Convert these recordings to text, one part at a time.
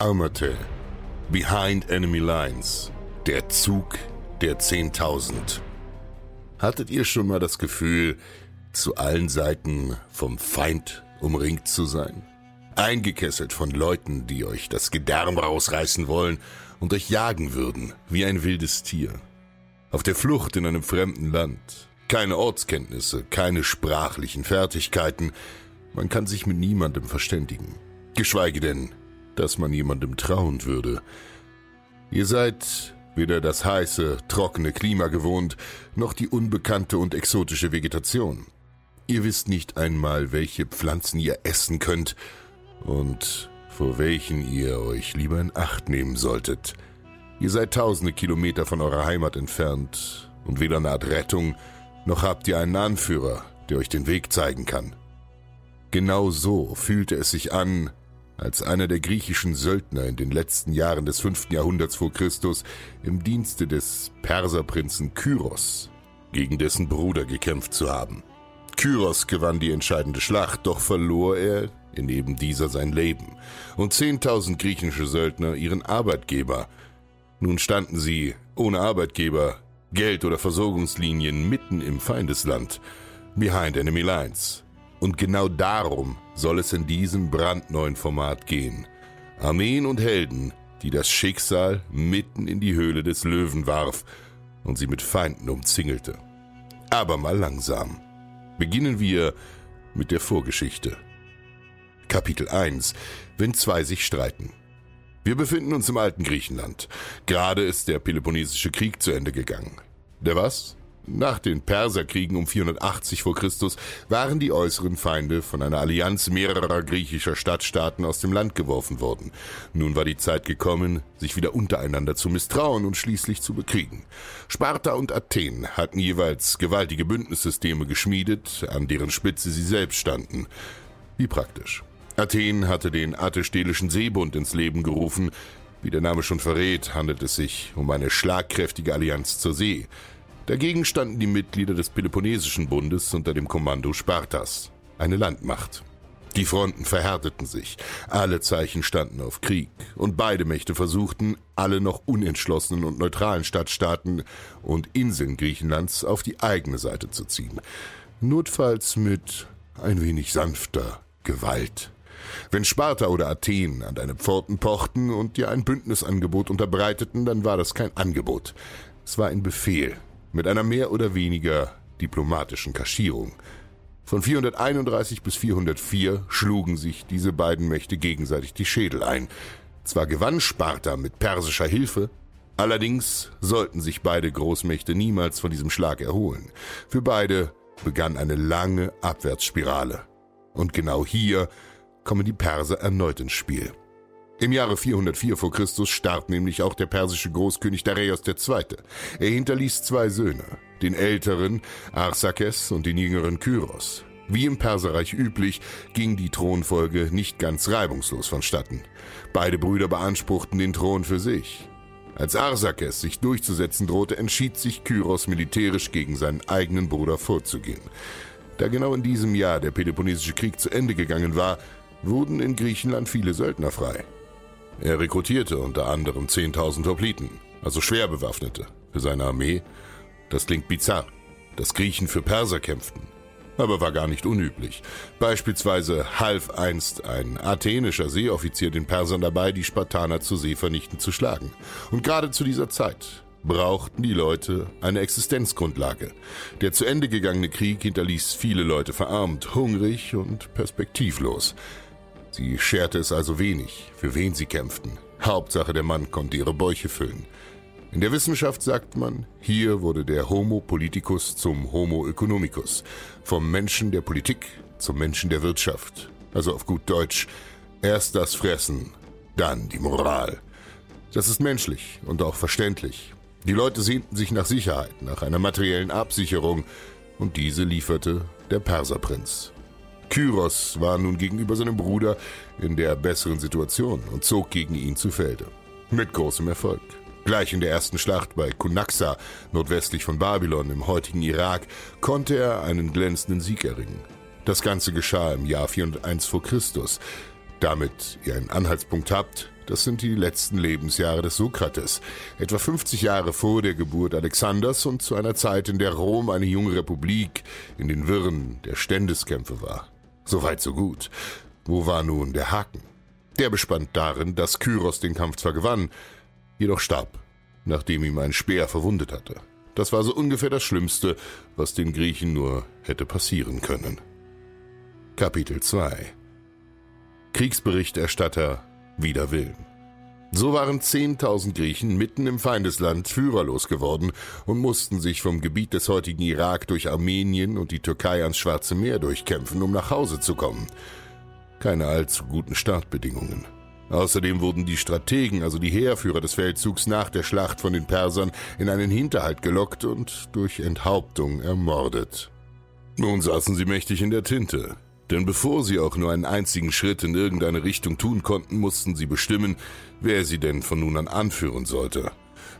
Armate. Behind Enemy Lines. Der Zug der 10.000. Hattet ihr schon mal das Gefühl, zu allen Seiten vom Feind umringt zu sein? Eingekesselt von Leuten, die euch das Gedärm rausreißen wollen und euch jagen würden, wie ein wildes Tier. Auf der Flucht in einem fremden Land. Keine Ortskenntnisse, keine sprachlichen Fertigkeiten. Man kann sich mit niemandem verständigen. Geschweige denn, dass man jemandem trauen würde. Ihr seid weder das heiße, trockene Klima gewohnt, noch die unbekannte und exotische Vegetation. Ihr wisst nicht einmal, welche Pflanzen ihr essen könnt und vor welchen ihr euch lieber in Acht nehmen solltet. Ihr seid tausende Kilometer von eurer Heimat entfernt und weder naht Rettung, noch habt ihr einen Anführer, der euch den Weg zeigen kann. Genau so fühlte es sich an, als einer der griechischen Söldner in den letzten Jahren des fünften Jahrhunderts vor Christus im Dienste des Perserprinzen Kyros gegen dessen Bruder gekämpft zu haben. Kyros gewann die entscheidende Schlacht, doch verlor er in eben dieser sein Leben und zehntausend griechische Söldner ihren Arbeitgeber. Nun standen sie ohne Arbeitgeber, Geld oder Versorgungslinien mitten im Feindesland, behind enemy lines. Und genau darum soll es in diesem brandneuen Format gehen. Armeen und Helden, die das Schicksal mitten in die Höhle des Löwen warf und sie mit Feinden umzingelte. Aber mal langsam. Beginnen wir mit der Vorgeschichte. Kapitel 1. Wenn zwei sich streiten. Wir befinden uns im alten Griechenland. Gerade ist der Peloponnesische Krieg zu Ende gegangen. Der was? Nach den Perserkriegen um 480 vor Christus waren die äußeren Feinde von einer Allianz mehrerer griechischer Stadtstaaten aus dem Land geworfen worden. Nun war die Zeit gekommen, sich wieder untereinander zu misstrauen und schließlich zu bekriegen. Sparta und Athen hatten jeweils gewaltige Bündnissysteme geschmiedet, an deren Spitze sie selbst standen. Wie praktisch. Athen hatte den Attistelischen Seebund ins Leben gerufen. Wie der Name schon verrät, handelt es sich um eine schlagkräftige Allianz zur See. Dagegen standen die Mitglieder des Peloponnesischen Bundes unter dem Kommando Spartas, eine Landmacht. Die Fronten verhärteten sich, alle Zeichen standen auf Krieg, und beide Mächte versuchten, alle noch unentschlossenen und neutralen Stadtstaaten und Inseln Griechenlands auf die eigene Seite zu ziehen, notfalls mit ein wenig sanfter Gewalt. Wenn Sparta oder Athen an deine Pforten pochten und dir ein Bündnisangebot unterbreiteten, dann war das kein Angebot. Es war ein Befehl mit einer mehr oder weniger diplomatischen Kaschierung. Von 431 bis 404 schlugen sich diese beiden Mächte gegenseitig die Schädel ein. Zwar gewann Sparta mit persischer Hilfe, allerdings sollten sich beide Großmächte niemals von diesem Schlag erholen. Für beide begann eine lange Abwärtsspirale. Und genau hier kommen die Perser erneut ins Spiel. Im Jahre 404 vor Christus starb nämlich auch der persische Großkönig Dareios II. Er hinterließ zwei Söhne, den älteren Arsakes und den jüngeren Kyros. Wie im Perserreich üblich, ging die Thronfolge nicht ganz reibungslos vonstatten. Beide Brüder beanspruchten den Thron für sich. Als Arsakes sich durchzusetzen drohte, entschied sich Kyros militärisch gegen seinen eigenen Bruder vorzugehen. Da genau in diesem Jahr der Peloponnesische Krieg zu Ende gegangen war, wurden in Griechenland viele Söldner frei. Er rekrutierte unter anderem 10.000 Hopliten, also Schwerbewaffnete, für seine Armee. Das klingt bizarr, dass Griechen für Perser kämpften aber war gar nicht unüblich. Beispielsweise half einst ein athenischer Seeoffizier den Persern dabei, die Spartaner zur See vernichtend zu schlagen. Und gerade zu dieser Zeit brauchten die Leute eine Existenzgrundlage. Der zu Ende gegangene Krieg hinterließ viele Leute verarmt, hungrig und perspektivlos. Sie scherte es also wenig, für wen sie kämpften. Hauptsache der Mann konnte ihre Bäuche füllen. In der Wissenschaft sagt man, hier wurde der Homo politicus zum Homo economicus, vom Menschen der Politik zum Menschen der Wirtschaft. Also auf gut Deutsch, erst das Fressen, dann die Moral. Das ist menschlich und auch verständlich. Die Leute sehnten sich nach Sicherheit, nach einer materiellen Absicherung, und diese lieferte der Perserprinz. Kyros war nun gegenüber seinem Bruder in der besseren Situation und zog gegen ihn zu Felde. Mit großem Erfolg. Gleich in der ersten Schlacht bei Kunaxa, nordwestlich von Babylon im heutigen Irak, konnte er einen glänzenden Sieg erringen. Das Ganze geschah im Jahr 401 vor Christus. Damit ihr einen Anhaltspunkt habt, das sind die letzten Lebensjahre des Sokrates, etwa 50 Jahre vor der Geburt Alexanders und zu einer Zeit, in der Rom eine junge Republik in den Wirren der Ständeskämpfe war. Soweit so gut. Wo war nun der Haken? Der bestand darin, dass Kyros den Kampf zwar gewann, jedoch starb, nachdem ihm ein Speer verwundet hatte. Das war so ungefähr das Schlimmste, was den Griechen nur hätte passieren können. Kapitel 2 Kriegsberichterstatter wider Willen. So waren 10.000 Griechen mitten im Feindesland führerlos geworden und mussten sich vom Gebiet des heutigen Irak durch Armenien und die Türkei ans Schwarze Meer durchkämpfen, um nach Hause zu kommen. Keine allzu guten Startbedingungen. Außerdem wurden die Strategen, also die Heerführer des Feldzugs nach der Schlacht von den Persern in einen Hinterhalt gelockt und durch Enthauptung ermordet. Nun saßen sie mächtig in der Tinte, denn bevor sie auch nur einen einzigen Schritt in irgendeine Richtung tun konnten, mussten sie bestimmen, wer sie denn von nun an anführen sollte.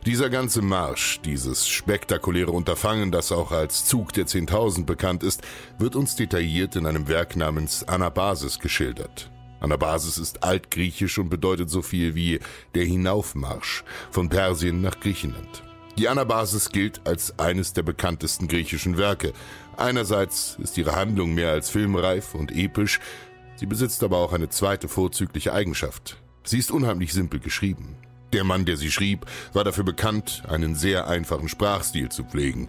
Dieser ganze Marsch, dieses spektakuläre Unterfangen, das auch als Zug der Zehntausend bekannt ist, wird uns detailliert in einem Werk namens Anabasis geschildert. Anabasis ist altgriechisch und bedeutet so viel wie der Hinaufmarsch von Persien nach Griechenland. Die Anabasis gilt als eines der bekanntesten griechischen Werke. Einerseits ist ihre Handlung mehr als filmreif und episch, sie besitzt aber auch eine zweite vorzügliche Eigenschaft. Sie ist unheimlich simpel geschrieben. Der Mann, der sie schrieb, war dafür bekannt, einen sehr einfachen Sprachstil zu pflegen.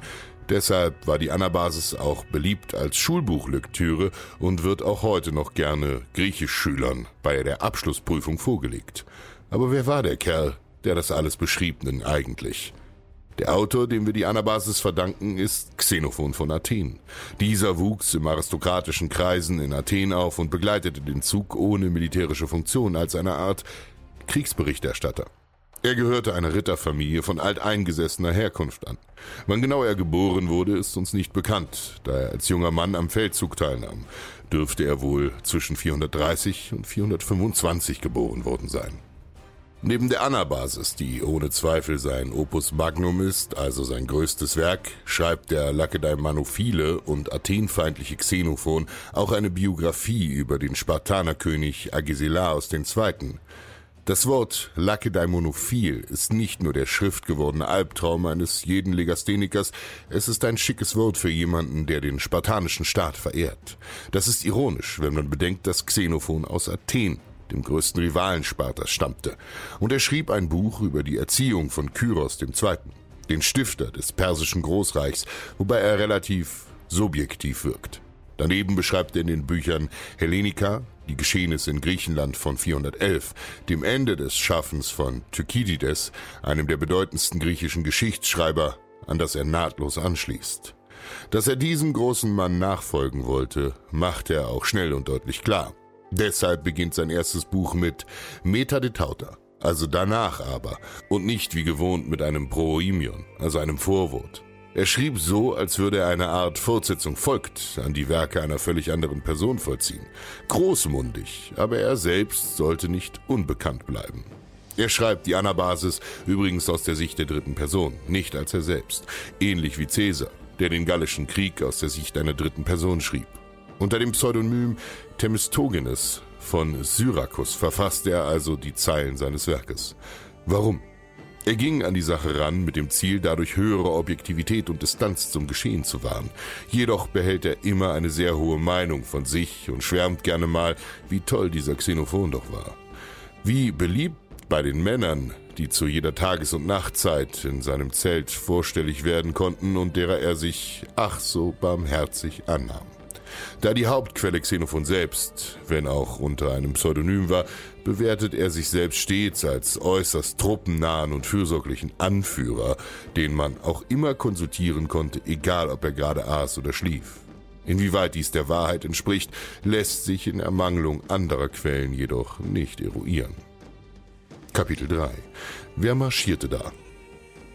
Deshalb war die Anabasis auch beliebt als Schulbuchlektüre und wird auch heute noch gerne Griechischschülern bei der Abschlussprüfung vorgelegt. Aber wer war der Kerl, der das alles beschrieb denn eigentlich? Der Autor, dem wir die Anabasis verdanken, ist Xenophon von Athen. Dieser wuchs im aristokratischen Kreisen in Athen auf und begleitete den Zug ohne militärische Funktion als eine Art Kriegsberichterstatter. Er gehörte einer Ritterfamilie von alteingesessener Herkunft an. Wann genau er geboren wurde, ist uns nicht bekannt, da er als junger Mann am Feldzug teilnahm. Dürfte er wohl zwischen 430 und 425 geboren worden sein. Neben der Anabasis, die ohne Zweifel sein Opus Magnum ist, also sein größtes Werk, schreibt der Lakedaimanophile und athenfeindliche Xenophon auch eine Biografie über den Spartanerkönig Agesilaos II., das Wort Lakedaimonophil ist nicht nur der schriftgewordene Albtraum eines jeden Legasthenikers, es ist ein schickes Wort für jemanden, der den spartanischen Staat verehrt. Das ist ironisch, wenn man bedenkt, dass Xenophon aus Athen, dem größten Rivalen Spartas, stammte. Und er schrieb ein Buch über die Erziehung von Kyros II., den Stifter des persischen Großreichs, wobei er relativ subjektiv wirkt. Daneben beschreibt er in den Büchern Hellenica, die Geschehnisse in Griechenland von 411, dem Ende des Schaffens von Thukydides, einem der bedeutendsten griechischen Geschichtsschreiber, an das er nahtlos anschließt. Dass er diesem großen Mann nachfolgen wollte, macht er auch schnell und deutlich klar. Deshalb beginnt sein erstes Buch mit Meta de Tauta, also danach aber, und nicht wie gewohnt mit einem Proimion, also einem Vorwort. Er schrieb so, als würde er eine Art Fortsetzung folgt an die Werke einer völlig anderen Person vollziehen. Großmundig, aber er selbst sollte nicht unbekannt bleiben. Er schreibt die Anabasis übrigens aus der Sicht der dritten Person, nicht als er selbst, ähnlich wie Caesar, der den Gallischen Krieg aus der Sicht einer dritten Person schrieb. Unter dem Pseudonym Themistogenes von Syrakus verfasste er also die Zeilen seines Werkes. Warum? Er ging an die Sache ran mit dem Ziel, dadurch höhere Objektivität und Distanz zum Geschehen zu wahren. Jedoch behält er immer eine sehr hohe Meinung von sich und schwärmt gerne mal, wie toll dieser Xenophon doch war. Wie beliebt bei den Männern, die zu jeder Tages- und Nachtzeit in seinem Zelt vorstellig werden konnten und derer er sich ach so barmherzig annahm. Da die Hauptquelle Xenophon selbst, wenn auch unter einem Pseudonym war, bewertet er sich selbst stets als äußerst truppennahen und fürsorglichen Anführer, den man auch immer konsultieren konnte, egal ob er gerade aß oder schlief. Inwieweit dies der Wahrheit entspricht, lässt sich in Ermangelung anderer Quellen jedoch nicht eruieren. Kapitel 3 Wer marschierte da?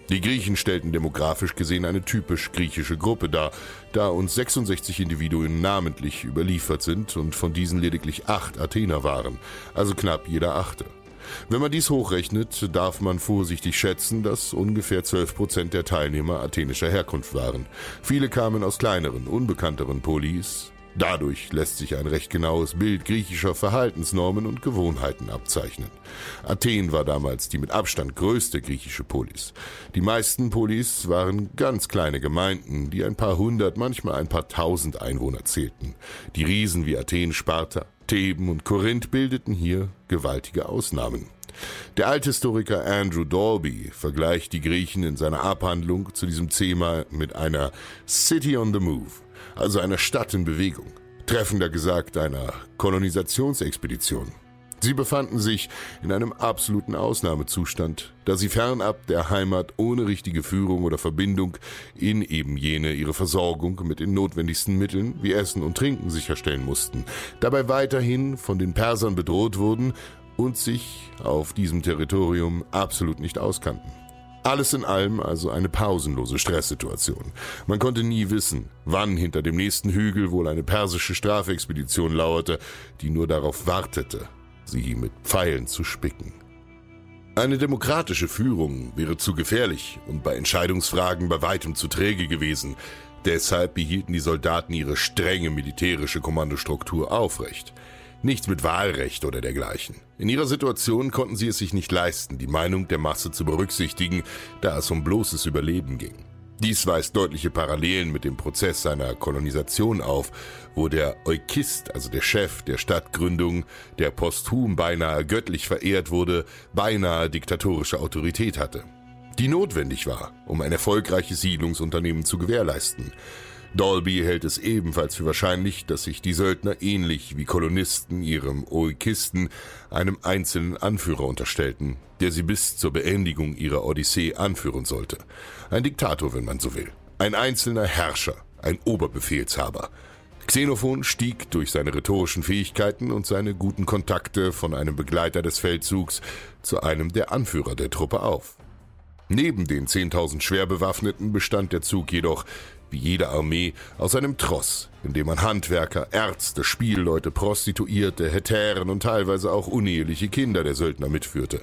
Die Griechen stellten demografisch gesehen eine typisch griechische Gruppe dar, da uns 66 Individuen namentlich überliefert sind und von diesen lediglich acht Athener waren, also knapp jeder achte. Wenn man dies hochrechnet, darf man vorsichtig schätzen, dass ungefähr 12 Prozent der Teilnehmer athenischer Herkunft waren. Viele kamen aus kleineren, unbekannteren Polis, Dadurch lässt sich ein recht genaues Bild griechischer Verhaltensnormen und Gewohnheiten abzeichnen. Athen war damals die mit Abstand größte griechische Polis. Die meisten Polis waren ganz kleine Gemeinden, die ein paar hundert, manchmal ein paar tausend Einwohner zählten. Die Riesen wie Athen, Sparta, Theben und Korinth bildeten hier gewaltige Ausnahmen. Der Althistoriker Andrew Dalby vergleicht die Griechen in seiner Abhandlung zu diesem Thema mit einer City on the Move also einer Stadt in Bewegung, treffender gesagt einer Kolonisationsexpedition. Sie befanden sich in einem absoluten Ausnahmezustand, da sie fernab der Heimat ohne richtige Führung oder Verbindung in eben jene ihre Versorgung mit den notwendigsten Mitteln wie Essen und Trinken sicherstellen mussten, dabei weiterhin von den Persern bedroht wurden und sich auf diesem Territorium absolut nicht auskannten. Alles in allem also eine pausenlose Stresssituation. Man konnte nie wissen, wann hinter dem nächsten Hügel wohl eine persische Strafexpedition lauerte, die nur darauf wartete, sie mit Pfeilen zu spicken. Eine demokratische Führung wäre zu gefährlich und bei Entscheidungsfragen bei weitem zu träge gewesen. Deshalb behielten die Soldaten ihre strenge militärische Kommandostruktur aufrecht. Nichts mit Wahlrecht oder dergleichen. In ihrer Situation konnten sie es sich nicht leisten, die Meinung der Masse zu berücksichtigen, da es um bloßes Überleben ging. Dies weist deutliche Parallelen mit dem Prozess seiner Kolonisation auf, wo der Eukist, also der Chef der Stadtgründung, der posthum beinahe göttlich verehrt wurde, beinahe diktatorische Autorität hatte, die notwendig war, um ein erfolgreiches Siedlungsunternehmen zu gewährleisten. Dolby hält es ebenfalls für wahrscheinlich, dass sich die Söldner ähnlich wie Kolonisten ihrem Oikisten einem einzelnen Anführer unterstellten, der sie bis zur Beendigung ihrer Odyssee anführen sollte. Ein Diktator, wenn man so will. Ein einzelner Herrscher, ein Oberbefehlshaber. Xenophon stieg durch seine rhetorischen Fähigkeiten und seine guten Kontakte von einem Begleiter des Feldzugs zu einem der Anführer der Truppe auf. Neben den 10.000 Schwerbewaffneten bestand der Zug jedoch wie jede Armee, aus einem Tross, in dem man Handwerker, Ärzte, Spielleute, Prostituierte, Hetären und teilweise auch uneheliche Kinder der Söldner mitführte.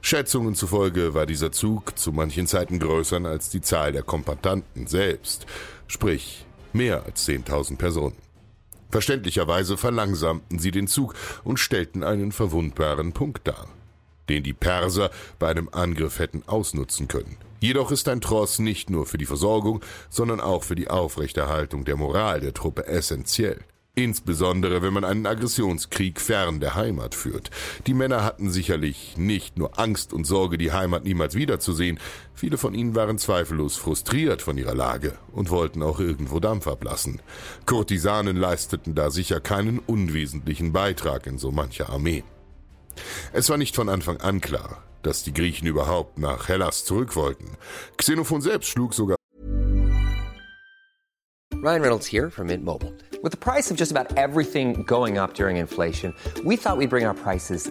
Schätzungen zufolge war dieser Zug zu manchen Zeiten größer als die Zahl der Kompandanten selbst, sprich mehr als 10.000 Personen. Verständlicherweise verlangsamten sie den Zug und stellten einen verwundbaren Punkt dar, den die Perser bei einem Angriff hätten ausnutzen können. Jedoch ist ein Tross nicht nur für die Versorgung, sondern auch für die Aufrechterhaltung der Moral der Truppe essentiell. Insbesondere wenn man einen Aggressionskrieg fern der Heimat führt. Die Männer hatten sicherlich nicht nur Angst und Sorge, die Heimat niemals wiederzusehen, viele von ihnen waren zweifellos frustriert von ihrer Lage und wollten auch irgendwo Dampf ablassen. Kurtisanen leisteten da sicher keinen unwesentlichen Beitrag in so mancher Armee. Es war nicht von Anfang an klar, dass die Griechen überhaupt nach Hellas zurück wollten. Xenophon selbst schlug sogar Ryan Reynolds here from Mint Mobile. With the price of just about everything going up during inflation, we thought we'd bring our prices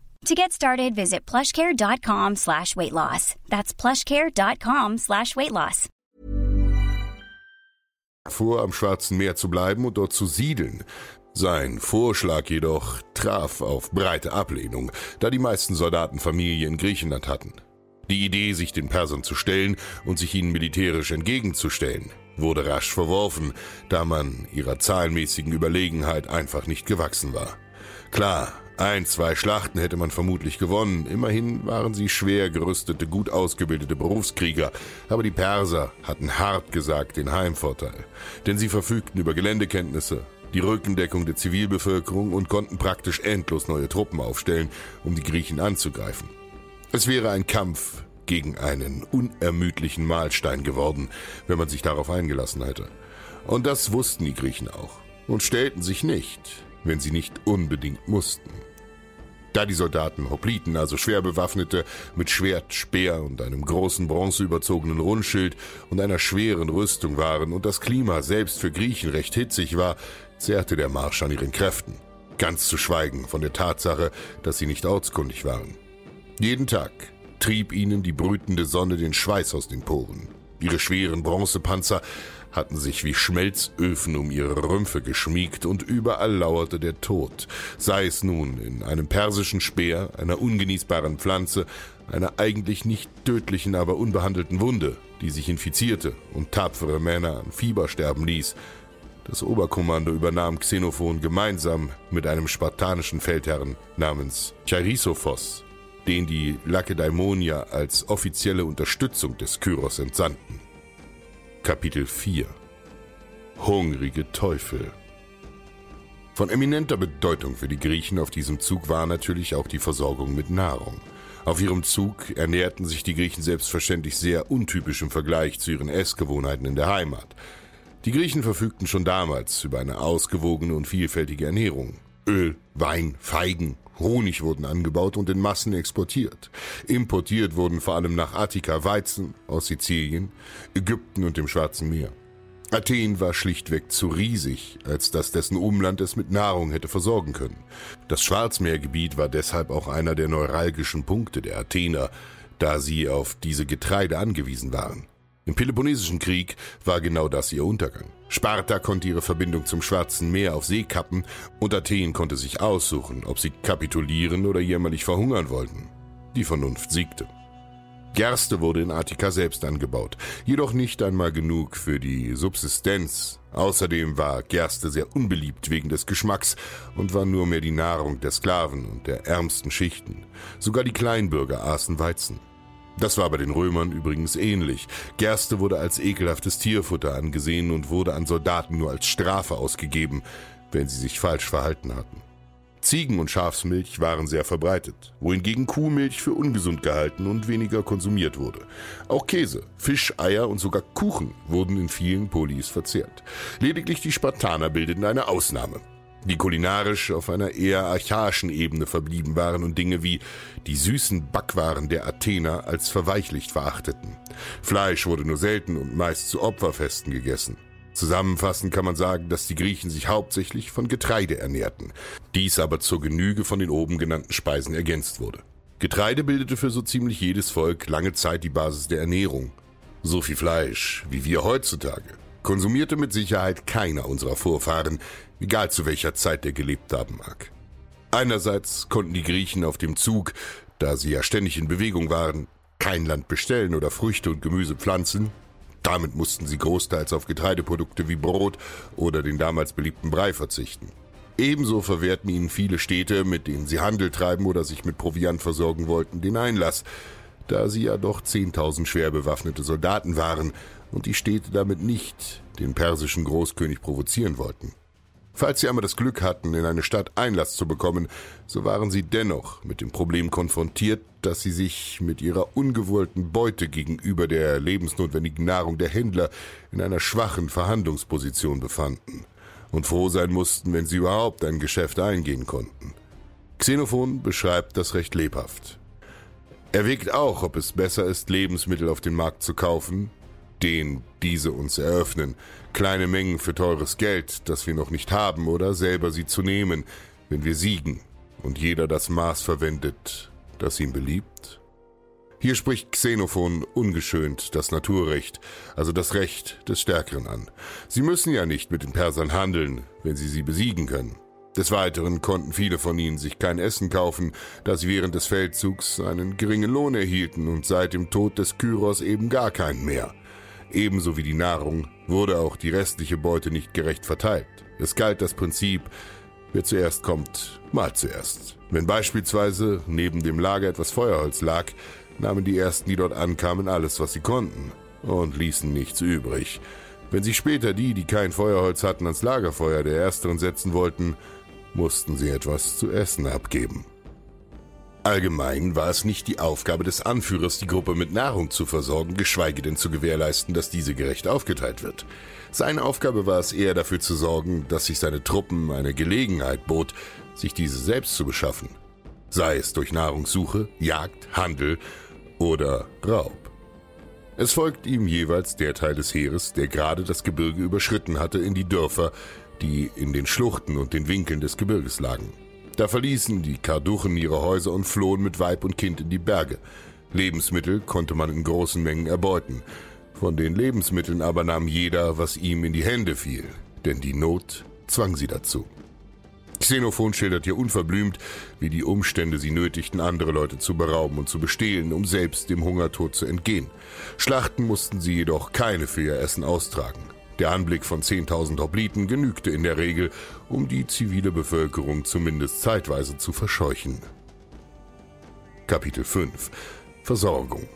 To get started, visit plushcare.com slash weight loss. That's plushcare.com slash weight loss. vor, am Schwarzen Meer zu bleiben und dort zu siedeln. Sein Vorschlag jedoch traf auf breite Ablehnung, da die meisten Soldaten Familie in Griechenland hatten. Die Idee, sich den Persern zu stellen und sich ihnen militärisch entgegenzustellen, wurde rasch verworfen, da man ihrer zahlenmäßigen Überlegenheit einfach nicht gewachsen war. Klar, ein, zwei Schlachten hätte man vermutlich gewonnen, immerhin waren sie schwer gerüstete, gut ausgebildete Berufskrieger, aber die Perser hatten hart gesagt den Heimvorteil, denn sie verfügten über Geländekenntnisse, die Rückendeckung der Zivilbevölkerung und konnten praktisch endlos neue Truppen aufstellen, um die Griechen anzugreifen. Es wäre ein Kampf gegen einen unermüdlichen Mahlstein geworden, wenn man sich darauf eingelassen hätte. Und das wussten die Griechen auch und stellten sich nicht, wenn sie nicht unbedingt mussten. Da die Soldaten Hopliten, also schwer bewaffnete, mit Schwert, Speer und einem großen bronzeüberzogenen Rundschild und einer schweren Rüstung waren und das Klima selbst für Griechen recht hitzig war, zehrte der Marsch an ihren Kräften. Ganz zu schweigen von der Tatsache, dass sie nicht ortskundig waren. Jeden Tag trieb ihnen die brütende Sonne den Schweiß aus den Poren. Ihre schweren Bronzepanzer hatten sich wie Schmelzöfen um ihre Rümpfe geschmiegt und überall lauerte der Tod, sei es nun in einem persischen Speer, einer ungenießbaren Pflanze, einer eigentlich nicht tödlichen, aber unbehandelten Wunde, die sich infizierte und tapfere Männer an Fieber sterben ließ. Das Oberkommando übernahm Xenophon gemeinsam mit einem spartanischen Feldherrn namens Charisophos, den die Lakedaimonier als offizielle Unterstützung des Kyros entsandten. Kapitel 4 Hungrige Teufel Von eminenter Bedeutung für die Griechen auf diesem Zug war natürlich auch die Versorgung mit Nahrung. Auf ihrem Zug ernährten sich die Griechen selbstverständlich sehr untypisch im Vergleich zu ihren Essgewohnheiten in der Heimat. Die Griechen verfügten schon damals über eine ausgewogene und vielfältige Ernährung. Öl, Wein, Feigen, Honig wurden angebaut und in Massen exportiert. Importiert wurden vor allem nach Attika Weizen aus Sizilien, Ägypten und dem Schwarzen Meer. Athen war schlichtweg zu riesig, als dass dessen Umland es mit Nahrung hätte versorgen können. Das Schwarzmeergebiet war deshalb auch einer der neuralgischen Punkte der Athener, da sie auf diese Getreide angewiesen waren. Im Peloponnesischen Krieg war genau das ihr Untergang. Sparta konnte ihre Verbindung zum Schwarzen Meer auf See kappen und Athen konnte sich aussuchen, ob sie kapitulieren oder jämmerlich verhungern wollten. Die Vernunft siegte. Gerste wurde in Attika selbst angebaut, jedoch nicht einmal genug für die Subsistenz. Außerdem war Gerste sehr unbeliebt wegen des Geschmacks und war nur mehr die Nahrung der Sklaven und der ärmsten Schichten. Sogar die Kleinbürger aßen Weizen. Das war bei den Römern übrigens ähnlich. Gerste wurde als ekelhaftes Tierfutter angesehen und wurde an Soldaten nur als Strafe ausgegeben, wenn sie sich falsch verhalten hatten. Ziegen- und Schafsmilch waren sehr verbreitet, wohingegen Kuhmilch für ungesund gehalten und weniger konsumiert wurde. Auch Käse, Fisch, Eier und sogar Kuchen wurden in vielen Polis verzehrt. Lediglich die Spartaner bildeten eine Ausnahme die kulinarisch auf einer eher archaischen Ebene verblieben waren und Dinge wie die süßen Backwaren der Athener als verweichlicht verachteten. Fleisch wurde nur selten und meist zu Opferfesten gegessen. Zusammenfassend kann man sagen, dass die Griechen sich hauptsächlich von Getreide ernährten, dies aber zur Genüge von den oben genannten Speisen ergänzt wurde. Getreide bildete für so ziemlich jedes Volk lange Zeit die Basis der Ernährung. So viel Fleisch wie wir heutzutage konsumierte mit Sicherheit keiner unserer Vorfahren, egal zu welcher Zeit er gelebt haben mag. Einerseits konnten die Griechen auf dem Zug, da sie ja ständig in Bewegung waren, kein Land bestellen oder Früchte und Gemüse pflanzen. Damit mussten sie großteils auf Getreideprodukte wie Brot oder den damals beliebten Brei verzichten. Ebenso verwehrten ihnen viele Städte, mit denen sie Handel treiben oder sich mit Proviant versorgen wollten, den Einlass, da sie ja doch zehntausend schwer bewaffnete Soldaten waren und die Städte damit nicht den persischen Großkönig provozieren wollten. Falls sie einmal das Glück hatten, in eine Stadt Einlass zu bekommen, so waren sie dennoch mit dem Problem konfrontiert, dass sie sich mit ihrer ungewollten Beute gegenüber der lebensnotwendigen Nahrung der Händler in einer schwachen Verhandlungsposition befanden und froh sein mussten, wenn sie überhaupt ein Geschäft eingehen konnten. Xenophon beschreibt das recht lebhaft. Er wägt auch, ob es besser ist, Lebensmittel auf den Markt zu kaufen, den diese uns eröffnen, kleine Mengen für teures Geld, das wir noch nicht haben, oder selber sie zu nehmen, wenn wir siegen und jeder das Maß verwendet, das ihm beliebt? Hier spricht Xenophon ungeschönt das Naturrecht, also das Recht des Stärkeren an. Sie müssen ja nicht mit den Persern handeln, wenn sie sie besiegen können. Des Weiteren konnten viele von ihnen sich kein Essen kaufen, da sie während des Feldzugs einen geringen Lohn erhielten und seit dem Tod des Kyros eben gar keinen mehr. Ebenso wie die Nahrung wurde auch die restliche Beute nicht gerecht verteilt. Es galt das Prinzip, wer zuerst kommt, mal zuerst. Wenn beispielsweise neben dem Lager etwas Feuerholz lag, nahmen die Ersten, die dort ankamen, alles, was sie konnten und ließen nichts übrig. Wenn sich später die, die kein Feuerholz hatten, ans Lagerfeuer der Ersteren setzen wollten, mussten sie etwas zu essen abgeben. Allgemein war es nicht die Aufgabe des Anführers, die Gruppe mit Nahrung zu versorgen, geschweige denn zu gewährleisten, dass diese gerecht aufgeteilt wird. Seine Aufgabe war es eher dafür zu sorgen, dass sich seine Truppen eine Gelegenheit bot, sich diese selbst zu beschaffen. Sei es durch Nahrungssuche, Jagd, Handel oder Raub. Es folgt ihm jeweils der Teil des Heeres, der gerade das Gebirge überschritten hatte, in die Dörfer, die in den Schluchten und den Winkeln des Gebirges lagen. Da verließen die Karduchen ihre Häuser und flohen mit Weib und Kind in die Berge. Lebensmittel konnte man in großen Mengen erbeuten. Von den Lebensmitteln aber nahm jeder, was ihm in die Hände fiel, denn die Not zwang sie dazu. Xenophon schildert hier unverblümt, wie die Umstände sie nötigten, andere Leute zu berauben und zu bestehlen, um selbst dem Hungertod zu entgehen. Schlachten mussten sie jedoch keine für ihr Essen austragen. Der Anblick von 10.000 Hopliten genügte in der Regel, um die zivile Bevölkerung zumindest zeitweise zu verscheuchen. Kapitel 5 Versorgung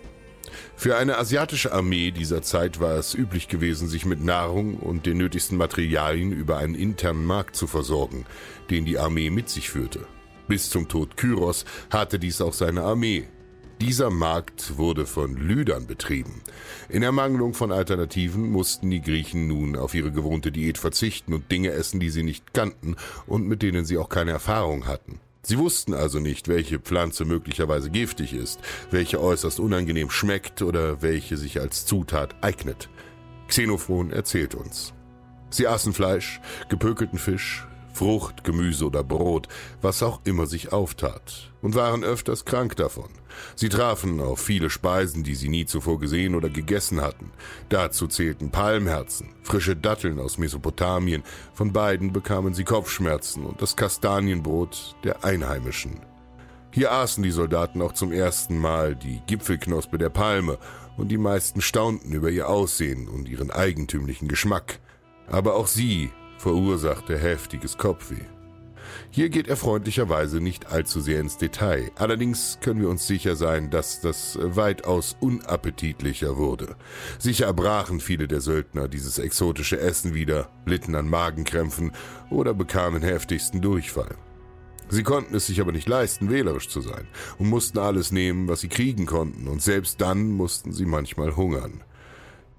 für eine asiatische Armee dieser Zeit war es üblich gewesen, sich mit Nahrung und den nötigsten Materialien über einen internen Markt zu versorgen, den die Armee mit sich führte. Bis zum Tod Kyros hatte dies auch seine Armee, dieser Markt wurde von Lüdern betrieben. In Ermangelung von Alternativen mussten die Griechen nun auf ihre gewohnte Diät verzichten und Dinge essen, die sie nicht kannten und mit denen sie auch keine Erfahrung hatten. Sie wussten also nicht, welche Pflanze möglicherweise giftig ist, welche äußerst unangenehm schmeckt oder welche sich als Zutat eignet. Xenophon erzählt uns. Sie aßen Fleisch, gepökelten Fisch, Frucht, Gemüse oder Brot, was auch immer sich auftat, und waren öfters krank davon. Sie trafen auf viele Speisen, die sie nie zuvor gesehen oder gegessen hatten. Dazu zählten Palmherzen, frische Datteln aus Mesopotamien, von beiden bekamen sie Kopfschmerzen und das Kastanienbrot der Einheimischen. Hier aßen die Soldaten auch zum ersten Mal die Gipfelknospe der Palme, und die meisten staunten über ihr Aussehen und ihren eigentümlichen Geschmack. Aber auch sie verursachte heftiges Kopfweh. Hier geht er freundlicherweise nicht allzu sehr ins Detail. Allerdings können wir uns sicher sein, dass das weitaus unappetitlicher wurde. Sicher erbrachen viele der Söldner dieses exotische Essen wieder, litten an Magenkrämpfen oder bekamen heftigsten Durchfall. Sie konnten es sich aber nicht leisten, wählerisch zu sein und mussten alles nehmen, was sie kriegen konnten, und selbst dann mussten sie manchmal hungern.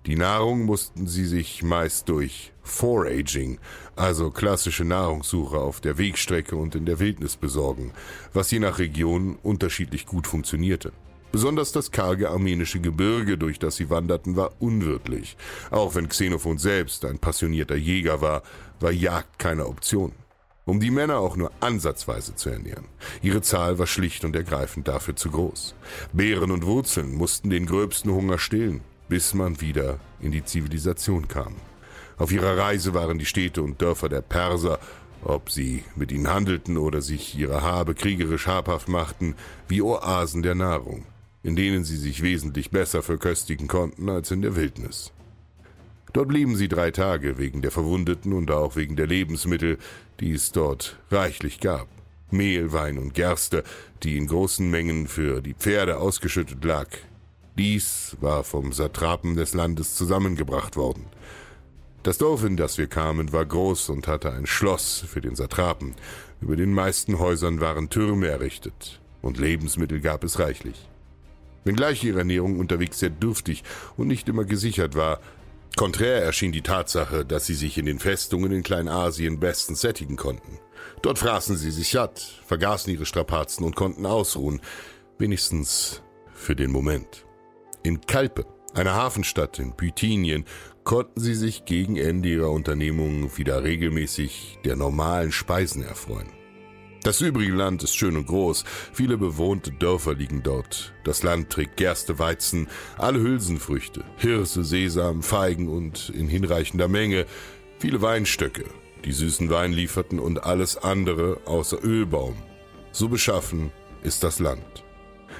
Die Nahrung mussten sie sich meist durch Foraging, also klassische Nahrungssuche auf der Wegstrecke und in der Wildnis besorgen, was je nach Region unterschiedlich gut funktionierte. Besonders das karge armenische Gebirge, durch das sie wanderten, war unwirtlich. Auch wenn Xenophon selbst ein passionierter Jäger war, war Jagd keine Option. Um die Männer auch nur ansatzweise zu ernähren. Ihre Zahl war schlicht und ergreifend dafür zu groß. Beeren und Wurzeln mussten den gröbsten Hunger stillen bis man wieder in die Zivilisation kam. Auf ihrer Reise waren die Städte und Dörfer der Perser, ob sie mit ihnen handelten oder sich ihre Habe kriegerisch habhaft machten, wie Oasen der Nahrung, in denen sie sich wesentlich besser verköstigen konnten als in der Wildnis. Dort blieben sie drei Tage wegen der Verwundeten und auch wegen der Lebensmittel, die es dort reichlich gab. Mehl, Wein und Gerste, die in großen Mengen für die Pferde ausgeschüttet lag. Dies war vom Satrapen des Landes zusammengebracht worden. Das Dorf, in das wir kamen, war groß und hatte ein Schloss für den Satrapen. Über den meisten Häusern waren Türme errichtet, und Lebensmittel gab es reichlich. Wenngleich ihre Ernährung unterwegs sehr dürftig und nicht immer gesichert war, konträr erschien die Tatsache, dass sie sich in den Festungen in Kleinasien bestens sättigen konnten. Dort fraßen sie sich satt, vergaßen ihre Strapazen und konnten ausruhen, wenigstens für den Moment. In Kalpe, einer Hafenstadt in Bithynien, konnten sie sich gegen Ende ihrer Unternehmung wieder regelmäßig der normalen Speisen erfreuen. Das übrige Land ist schön und groß, viele bewohnte Dörfer liegen dort. Das Land trägt Gerste, Weizen, alle Hülsenfrüchte, Hirse, Sesam, Feigen und in hinreichender Menge viele Weinstöcke, die süßen Wein lieferten und alles andere außer Ölbaum. So beschaffen ist das Land.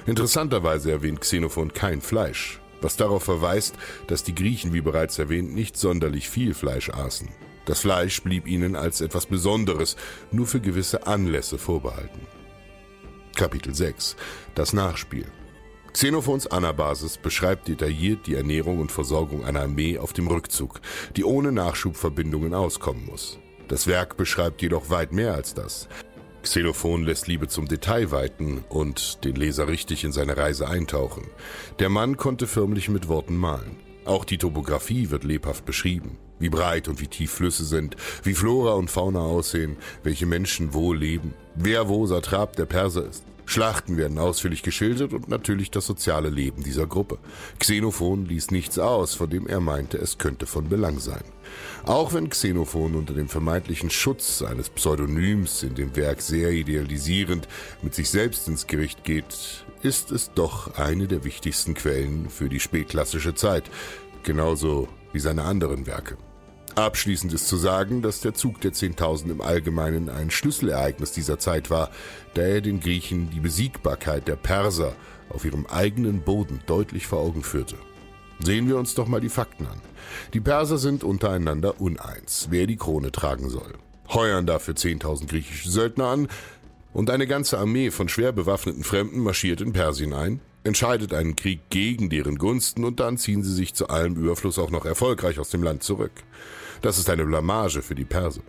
Interessanterweise erwähnt Xenophon kein Fleisch, was darauf verweist, dass die Griechen, wie bereits erwähnt, nicht sonderlich viel Fleisch aßen. Das Fleisch blieb ihnen als etwas Besonderes nur für gewisse Anlässe vorbehalten. Kapitel 6 Das Nachspiel Xenophons Anabasis beschreibt detailliert die Ernährung und Versorgung einer Armee auf dem Rückzug, die ohne Nachschubverbindungen auskommen muss. Das Werk beschreibt jedoch weit mehr als das. Xenophon lässt Liebe zum Detail weiten und den Leser richtig in seine Reise eintauchen. Der Mann konnte förmlich mit Worten malen. Auch die Topographie wird lebhaft beschrieben. Wie breit und wie tief Flüsse sind, wie Flora und Fauna aussehen, welche Menschen wo leben, wer wo Satrap der Perser ist. Schlachten werden ausführlich geschildert und natürlich das soziale Leben dieser Gruppe. Xenophon ließ nichts aus, von dem er meinte, es könnte von Belang sein. Auch wenn Xenophon unter dem vermeintlichen Schutz eines Pseudonyms in dem Werk sehr idealisierend mit sich selbst ins Gericht geht, ist es doch eine der wichtigsten Quellen für die spätklassische Zeit, genauso wie seine anderen Werke. Abschließend ist zu sagen, dass der Zug der Zehntausend im Allgemeinen ein Schlüsselereignis dieser Zeit war, da er den Griechen die Besiegbarkeit der Perser auf ihrem eigenen Boden deutlich vor Augen führte. Sehen wir uns doch mal die Fakten an. Die Perser sind untereinander uneins, wer die Krone tragen soll. Heuern dafür 10.000 griechische Söldner an und eine ganze Armee von schwer bewaffneten Fremden marschiert in Persien ein, entscheidet einen Krieg gegen deren Gunsten und dann ziehen sie sich zu allem Überfluss auch noch erfolgreich aus dem Land zurück. Das ist eine Blamage für die Perser.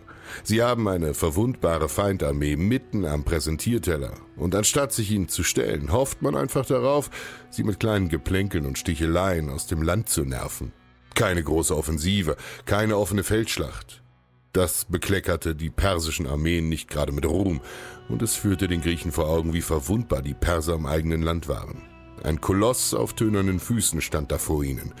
Sie haben eine verwundbare Feindarmee mitten am Präsentierteller. Und anstatt sich ihnen zu stellen, hofft man einfach darauf, sie mit kleinen Geplänkeln und Sticheleien aus dem Land zu nerven. Keine große Offensive, keine offene Feldschlacht. Das bekleckerte die persischen Armeen nicht gerade mit Ruhm, und es führte den Griechen vor Augen, wie verwundbar die Perser im eigenen Land waren. Ein Koloss auf tönernen Füßen stand da vor ihnen.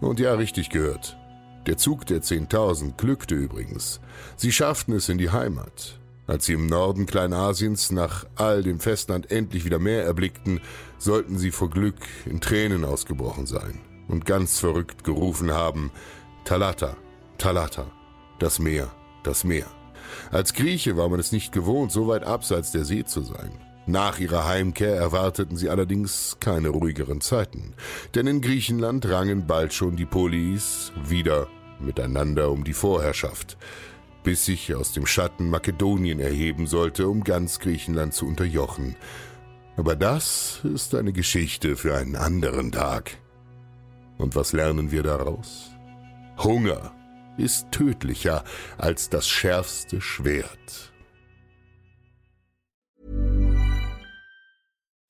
Und ja, richtig gehört. Der Zug der Zehntausend glückte übrigens. Sie schafften es in die Heimat. Als sie im Norden Kleinasiens nach all dem Festland endlich wieder Meer erblickten, sollten sie vor Glück in Tränen ausgebrochen sein und ganz verrückt gerufen haben, Talata, Talata, das Meer, das Meer. Als Grieche war man es nicht gewohnt, so weit abseits der See zu sein. Nach ihrer Heimkehr erwarteten sie allerdings keine ruhigeren Zeiten, denn in Griechenland rangen bald schon die Polis wieder miteinander um die Vorherrschaft, bis sich aus dem Schatten Makedonien erheben sollte, um ganz Griechenland zu unterjochen. Aber das ist eine Geschichte für einen anderen Tag. Und was lernen wir daraus? Hunger ist tödlicher als das schärfste Schwert.